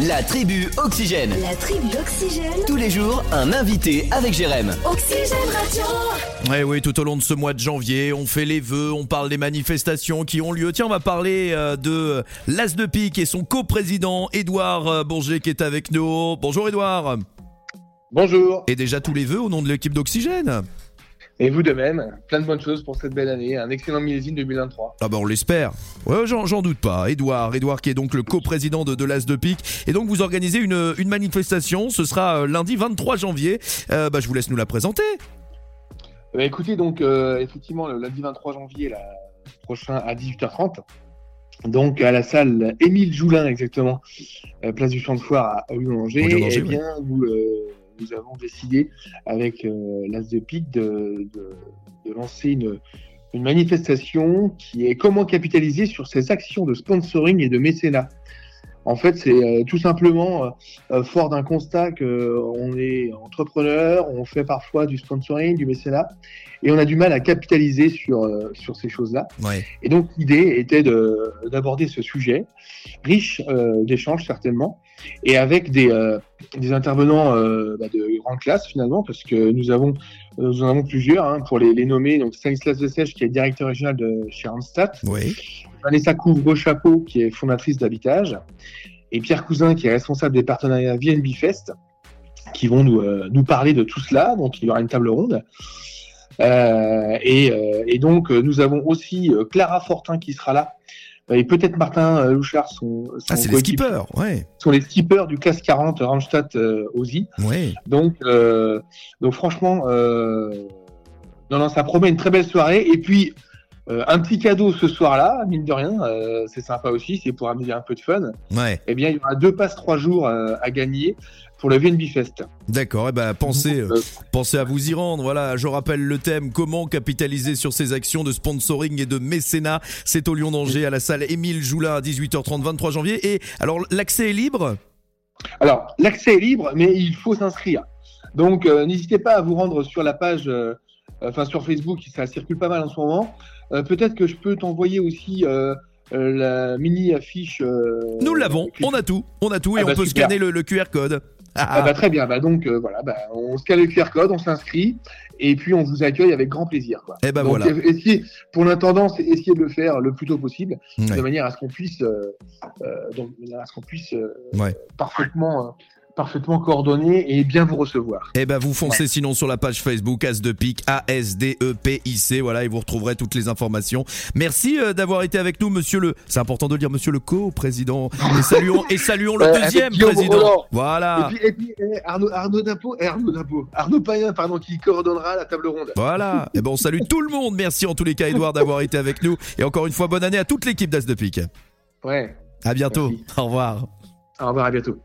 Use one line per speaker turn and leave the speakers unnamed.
La tribu Oxygène.
La tribu Oxygène.
Tous les jours, un invité avec Jérém.
Oxygène Radio.
Ouais, oui, tout au long de ce mois de janvier, on fait les vœux, on parle des manifestations qui ont lieu. Tiens, on va parler euh, de l'As de Pique et son coprésident Édouard euh, Bourget qui est avec nous. Bonjour Édouard.
Bonjour.
Et déjà tous les vœux au nom de l'équipe d'Oxygène.
Et vous de même. Plein de bonnes choses pour cette belle année. Un excellent millésime 2023.
Ah bah on l'espère. Ouais, j'en, doute pas. Édouard, Édouard qui est donc le coprésident de, de l'As de Pique. Et donc vous organisez une, une manifestation. Ce sera euh, lundi 23 janvier. Euh, bah je vous laisse nous la présenter.
Euh, écoutez, donc, euh, effectivement, le lundi 23 janvier là, prochain à 18h30, donc à la salle Émile Joulin, exactement, place du Champ de Foire à Lyon-Angers, eh bien, euh, nous avons décidé, avec euh, l'As de Pique, de, de- de lancer une, une manifestation qui est comment capitaliser sur ces actions de sponsoring et de mécénat. En fait, c'est euh, tout simplement euh, euh, fort d'un constat que on est entrepreneur, on fait parfois du sponsoring, du mécénat, et on a du mal à capitaliser sur, euh, sur ces choses-là.
Ouais.
Et donc l'idée était de- d'aborder ce sujet, riche euh, d'échanges certainement, et avec des, euh, des intervenants euh, bah, de grande classe finalement, parce que nous avons nous en avons plusieurs hein, pour les, les nommer. Donc Stanislas Dessèche qui est directeur régional de chez Randstad,
Oui.
Vanessa Couvre-Chapeau qui est fondatrice d'Habitage, et Pierre Cousin qui est responsable des partenariats VNB Fest, qui vont nous, euh, nous parler de tout cela. Donc il y aura une table ronde. Euh, et, euh, et donc euh, nous avons aussi euh, Clara Fortin qui sera là. Et peut-être Martin euh, Louchard, son, son
Ah c'est les skippers. Ouais.
sont les skippers du CAS 40 Randstad euh, Aussie.
Ouais.
Donc, euh, donc franchement, euh, non, non, ça promet une très belle soirée. Et puis, euh, un petit cadeau ce soir-là, mine de rien, euh, c'est sympa aussi, c'est pour amener un peu de fun.
Ouais.
Eh bien, il y aura deux passes trois jours euh, à gagner pour le VNB Fest.
D'accord. Eh ben pensez. euh, Pensez à vous y rendre. Voilà, je rappelle le thème comment capitaliser sur ces actions de sponsoring et de mécénat. C'est au Lyon d'Angers à la salle Émile Joulin à 18h30 23 janvier. Et alors l'accès est libre?
Alors, l'accès est libre, mais il faut s'inscrire. Donc, euh, n'hésitez pas à vous rendre sur la page, euh, enfin sur Facebook, ça circule pas mal en ce moment. Euh, Peut-être que je peux t'envoyer aussi euh, euh, la mini affiche.
Nous l'avons, on a tout, on a tout et
Ah bah,
on peut
super.
scanner le, le QR code.
Ah bah, très bien, bah donc euh, voilà, bah, on scanne le QR code, on s'inscrit et puis on vous accueille avec grand plaisir. Quoi.
Eh ben
donc,
voilà.
essayez, pour l'intendant, c'est essayer de le faire le plus tôt possible, de manière à ce qu'on puisse, euh, euh, donc, à ce qu'on puisse
Ouais.
parfaitement, parfaitement coordonner et bien vous recevoir.
Eh ben vous foncez sinon sur la page Facebook As de Pique A S D E P I C voilà et vous retrouverez toutes les informations. Merci euh, d'avoir été avec nous monsieur le c'est important de le dire monsieur le co-président et saluons et saluons le
avec
deuxième président.
Roland.
Voilà.
Et puis, et puis eh, Arnaud, Arnaud Dimpo, eh, Arnaud Dimpo, Arnaud Payen, pardon, qui coordonnera la table ronde.
Voilà. Et ben on salue tout le monde. Merci en tous les cas Edouard d'avoir été avec nous et encore une fois bonne année à toute l'équipe d'As de Pique.
Ouais.
À bientôt.
Merci.
Au revoir.
Au revoir, à bientôt.